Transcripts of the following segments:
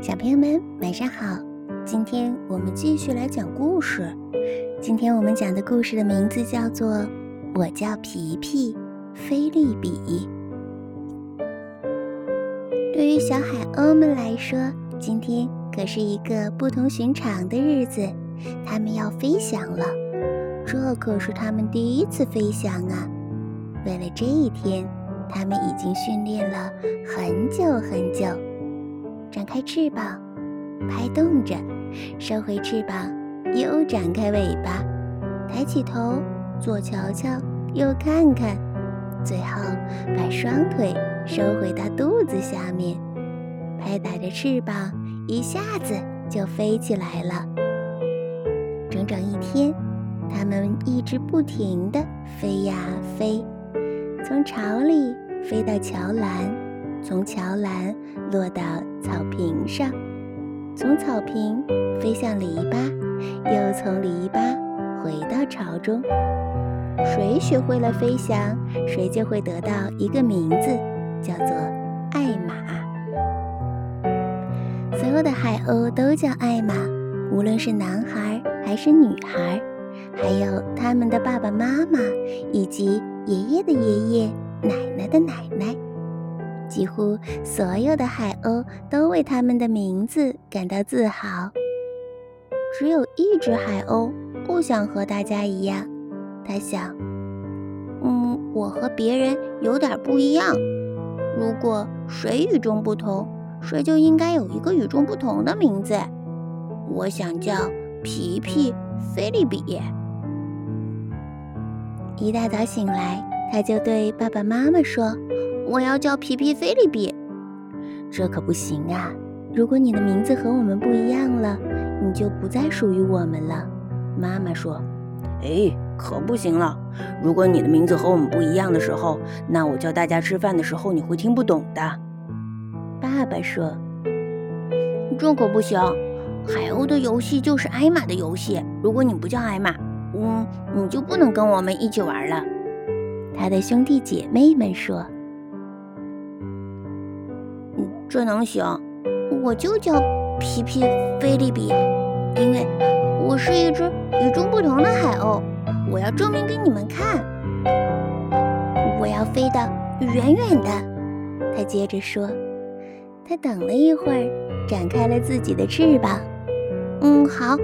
小朋友们，晚上好！今天我们继续来讲故事。今天我们讲的故事的名字叫做《我叫皮皮菲利比》。对于小海鸥们来说，今天可是一个不同寻常的日子，它们要飞翔了。这可是它们第一次飞翔啊！为了这一天，它们已经训练了很久很久。展开翅膀，拍动着，收回翅膀，又展开尾巴，抬起头，左瞧瞧，右看看，最后把双腿收回到肚子下面，拍打着翅膀，一下子就飞起来了。整整一天，它们一直不停地飞呀飞，从巢里飞到桥栏。从桥栏落到草坪上，从草坪飞向篱笆，又从篱笆回到巢中。谁学会了飞翔，谁就会得到一个名字，叫做艾玛。所有的海鸥都叫艾玛，无论是男孩还是女孩，还有他们的爸爸妈妈，以及爷爷的爷爷、奶奶的奶奶。几乎所有的海鸥都为他们的名字感到自豪。只有一只海鸥不想和大家一样，他想：“嗯，我和别人有点不一样。如果谁与众不同，谁就应该有一个与众不同的名字。我想叫皮皮菲利比。”一大早醒来，他就对爸爸妈妈说。我要叫皮皮菲利比，这可不行啊！如果你的名字和我们不一样了，你就不再属于我们了。妈妈说：“哎，可不行了！如果你的名字和我们不一样的时候，那我叫大家吃饭的时候，你会听不懂的。”爸爸说：“这可不行！海鸥的游戏就是艾玛的游戏。如果你不叫艾玛，嗯，你就不能跟我们一起玩了。”他的兄弟姐妹们说。这能行？我就叫皮皮菲利比，因为我是一只与众不同的海鸥。我要证明给你们看，我要飞得远远的。他接着说。他等了一会儿，展开了自己的翅膀。嗯，好，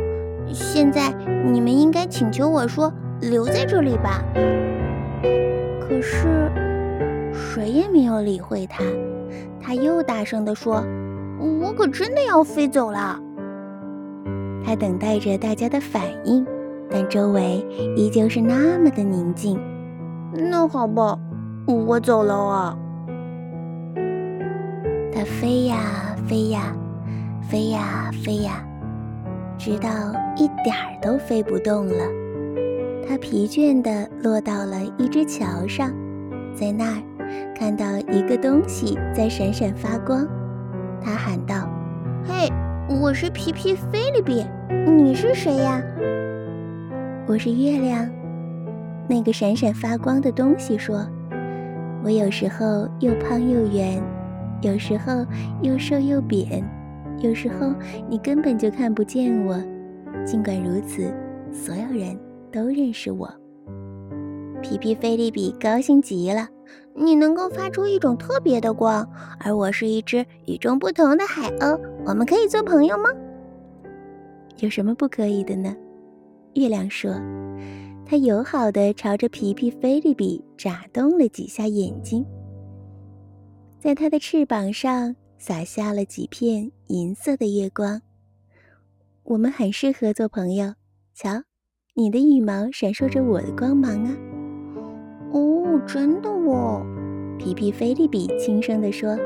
现在你们应该请求我说留在这里吧。可是谁也没有理会他。他又大声地说：“我可真的要飞走了。”他等待着大家的反应，但周围依旧是那么的宁静。那好吧，我走了啊。他飞呀飞呀，飞呀飞呀，直到一点儿都飞不动了。他疲倦地落到了一只桥上，在那儿。看到一个东西在闪闪发光，他喊道：“嘿，我是皮皮菲利比，你是谁呀？”“我是月亮。”那个闪闪发光的东西说：“我有时候又胖又圆，有时候又瘦又扁，有时候你根本就看不见我。尽管如此，所有人都认识我。”皮皮菲利比高兴极了。你能够发出一种特别的光，而我是一只与众不同的海鸥。我们可以做朋友吗？有什么不可以的呢？月亮说。它友好地朝着皮皮菲利比眨动了几下眼睛，在它的翅膀上洒下了几片银色的月光。我们很适合做朋友。瞧，你的羽毛闪烁着我的光芒啊！哦，真的哦，皮皮菲利比轻声地说：“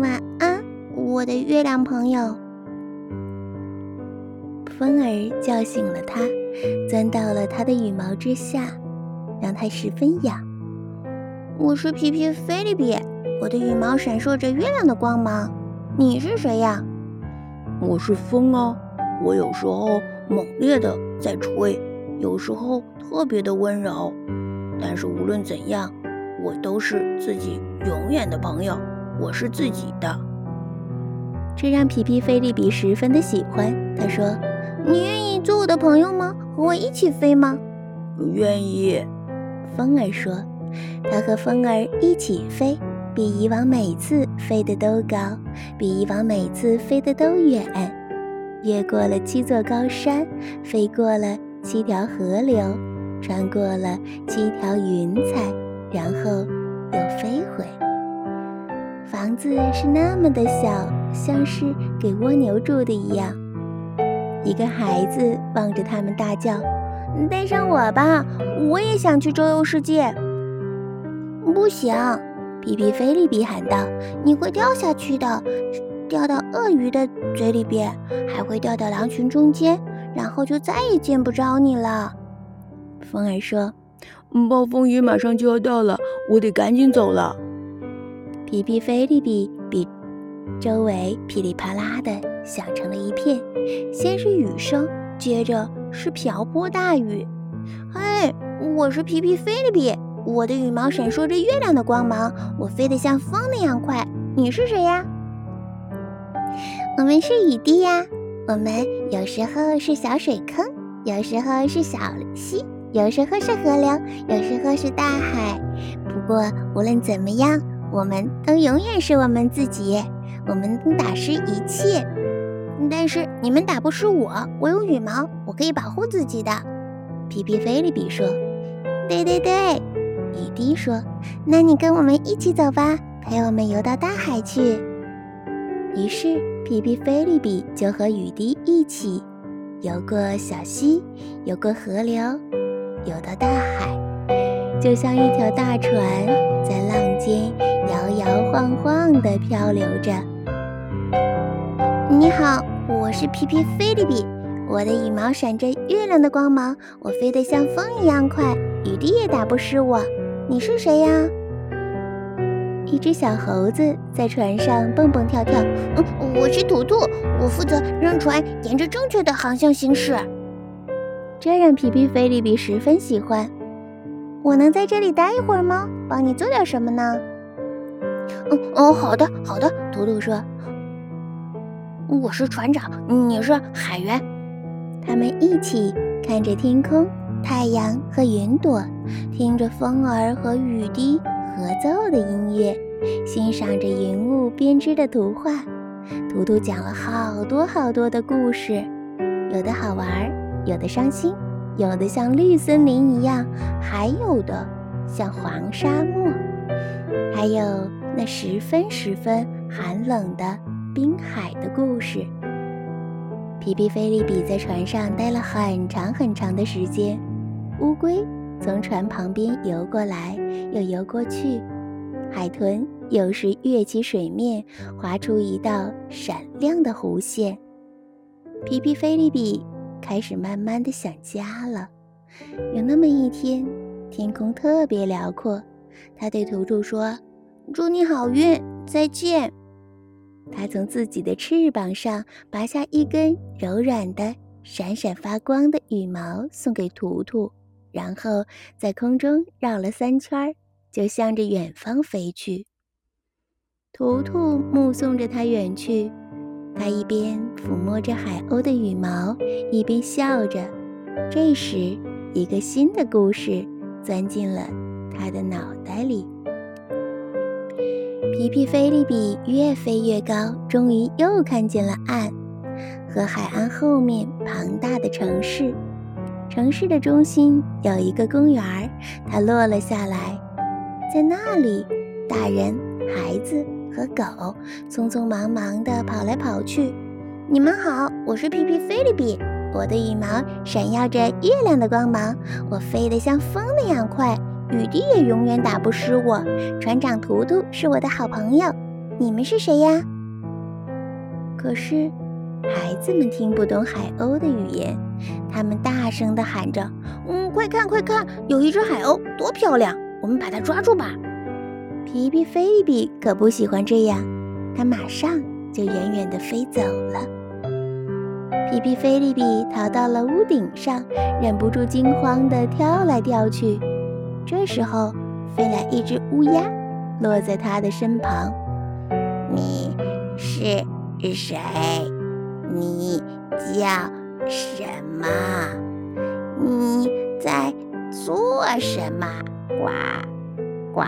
晚安，我的月亮朋友。”风儿叫醒了他，钻到了他的羽毛之下，让他十分痒。我是皮皮菲利比，我的羽毛闪烁着月亮的光芒。你是谁呀？我是风啊，我有时候猛烈的在吹，有时候特别的温柔。但是无论怎样，我都是自己永远的朋友。我是自己的。这让皮皮菲利比十分的喜欢。他说：“你愿意做我的朋友吗？和我一起飞吗？”“愿意。”风儿说。他和风儿一起飞，比以往每次飞得都高，比以往每次飞得都远，越过了七座高山，飞过了七条河流，穿过了七条云彩，然后又飞回。房子是那么的小，像是给蜗牛住的一样。一个孩子望着他们大叫：“带上我吧，我也想去周游世界。”不行，皮皮菲利比喊道：“你会掉下去的，掉到鳄鱼的嘴里边，还会掉到狼群中间，然后就再也见不着你了。”风儿说：“暴风雨马上就要到了，我得赶紧走了。”皮皮菲利比比周围噼里啪啦的响成了一片，先是雨声，接着是瓢泼大雨。嘿，我是皮皮菲利比，我的羽毛闪烁着月亮的光芒，我飞得像风那样快。你是谁呀？我们是雨滴呀，我们有时候是小水坑，有时候是小溪，有时候是河流，有时候是大海。不过无论怎么样。我们都永远是我们自己，我们能打湿一切，但是你们打不湿我。我有羽毛，我可以保护自己的。皮皮菲利比说：“对对对。”雨滴说：“那你跟我们一起走吧，陪我们游到大海去。”于是皮皮菲利比就和雨滴一起游过小溪，游过河流，游到大海，就像一条大船在浪尖。摇摇晃晃地漂流着。你好，我是皮皮菲利比，我的羽毛闪着月亮的光芒，我飞得像风一样快，雨滴也打不湿我。你是谁呀？一只小猴子在船上蹦蹦跳跳。嗯，我是图图，我负责让船沿着正确的航向行驶。这让皮皮菲利比十分喜欢。我能在这里待一会儿吗？帮你做点什么呢？嗯哦，好的好的，图图说：“我是船长，你是海员。”他们一起看着天空、太阳和云朵，听着风儿和雨滴合奏的音乐，欣赏着云雾编织的图画。图图讲了好多好多的故事，有的好玩，有的伤心，有的像绿森林一样，还有的像黄沙漠，还有。那十分十分寒冷的冰海的故事。皮皮菲利比在船上待了很长很长的时间。乌龟从船旁边游过来，又游过去。海豚有时跃起水面，划出一道闪亮的弧线。皮皮菲利比开始慢慢的想家了。有那么一天，天空特别辽阔，他对图图说。祝你好运，再见。他从自己的翅膀上拔下一根柔软的、闪闪发光的羽毛，送给图图，然后在空中绕了三圈，就向着远方飞去。图图目送着他远去，他一边抚摸着海鸥的羽毛，一边笑着。这时，一个新的故事钻进了他的脑袋里。皮皮菲利比越飞越高，终于又看见了岸和海岸后面庞大的城市。城市的中心有一个公园儿，他落了下来。在那里，大人、孩子和狗匆匆忙忙地跑来跑去。你们好，我是皮皮菲利比，我的羽毛闪耀着月亮的光芒，我飞得像风那样快。雨滴也永远打不湿我。船长图图是我的好朋友。你们是谁呀？可是孩子们听不懂海鸥的语言，他们大声地喊着：“嗯，快看快看，有一只海鸥，多漂亮！我们把它抓住吧。”皮皮菲利比可不喜欢这样，他马上就远远地飞走了。皮皮菲利比逃到了屋顶上，忍不住惊慌地跳来跳去。这时候，飞来一只乌鸦，落在他的身旁。你是谁？你叫什么？你在做什么？呱呱！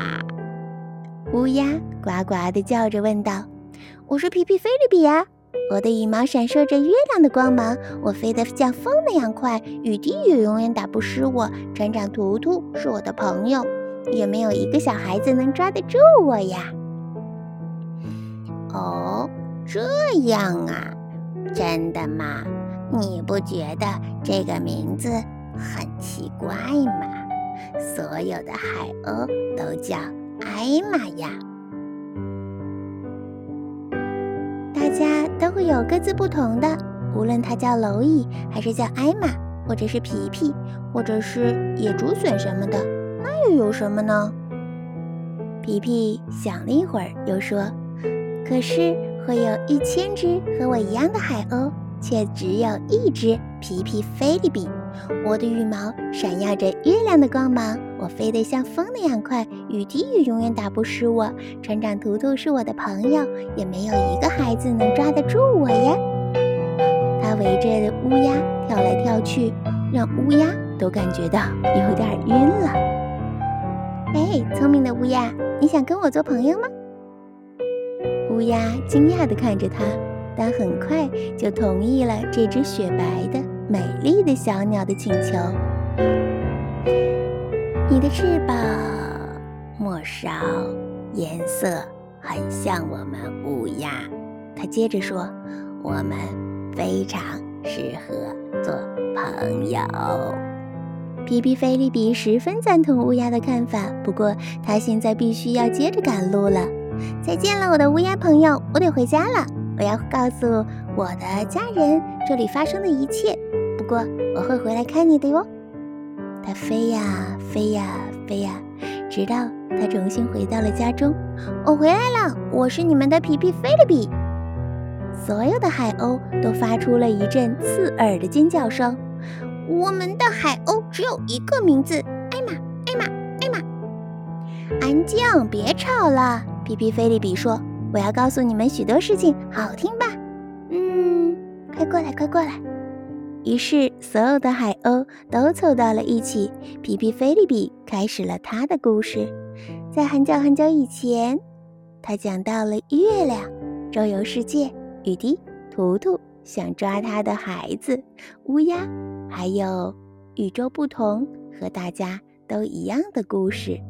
乌鸦呱呱地叫着问道：“我是皮皮菲利比呀，我的羽毛闪烁着月亮的光芒，我飞得像风那样快，雨滴也永远打不湿我。船长图图是我的朋友，也没有一个小孩子能抓得住我呀。”哦，这样啊，真的吗？你不觉得这个名字很奇怪吗？所有的海鸥都叫艾玛呀。大家都会有各自不同的，无论它叫蝼蚁，还是叫艾玛，或者是皮皮，或者是野竹笋什么的，那又有什么呢？皮皮想了一会儿，又说。可是会有一千只和我一样的海鸥，却只有一只皮皮菲利比。我的羽毛闪耀着月亮的光芒，我飞得像风那样快，雨滴也永远打不湿我。船长图图是我的朋友，也没有一个孩子能抓得住我呀。他围着乌鸦跳来跳去，让乌鸦都感觉到有点晕了。哎，聪明的乌鸦，你想跟我做朋友吗？乌鸦惊讶地看着他，但很快就同意了这只雪白的、美丽的小鸟的请求。你的翅膀末梢颜色很像我们乌鸦，他接着说：“我们非常适合做朋友。”皮皮菲利比十分赞同乌鸦的看法，不过他现在必须要接着赶路了。再见了，我的乌鸦朋友，我得回家了。我要告诉我的家人这里发生的一切。不过我会回来看你的哟。它飞呀飞呀飞呀，直到它重新回到了家中。我回来了，我是你们的皮皮菲利比。所有的海鸥都发出了一阵刺耳的尖叫声。我们的海鸥只有一个名字：艾玛，艾玛，艾玛。安静，别吵了。皮皮菲利比说：“我要告诉你们许多事情，好听吧？嗯，快过来，快过来。”于是，所有的海鸥都凑到了一起。皮皮菲利比开始了他的故事。在很久很久以前，他讲到了月亮、周游世界、雨滴、图图想抓他的孩子、乌鸦，还有与众不同和大家都一样的故事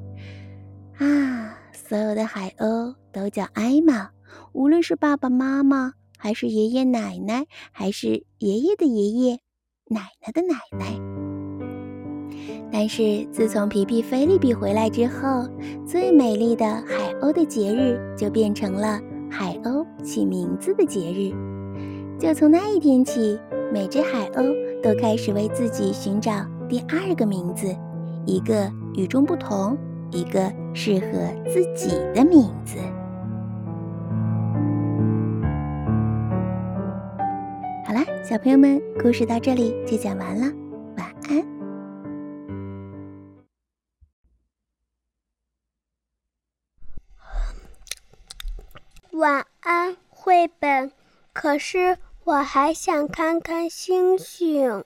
啊。所有的海鸥都叫艾玛，无论是爸爸妈妈，还是爷爷奶奶，还是爷爷的爷爷、奶奶的奶奶。但是自从皮皮菲利比回来之后，最美丽的海鸥的节日就变成了海鸥起名字的节日。就从那一天起，每只海鸥都开始为自己寻找第二个名字，一个与众不同。一个适合自己的名字。小朋友们，故事到这里就讲完了，晚安。晚安，绘本。可是我还想看看星星。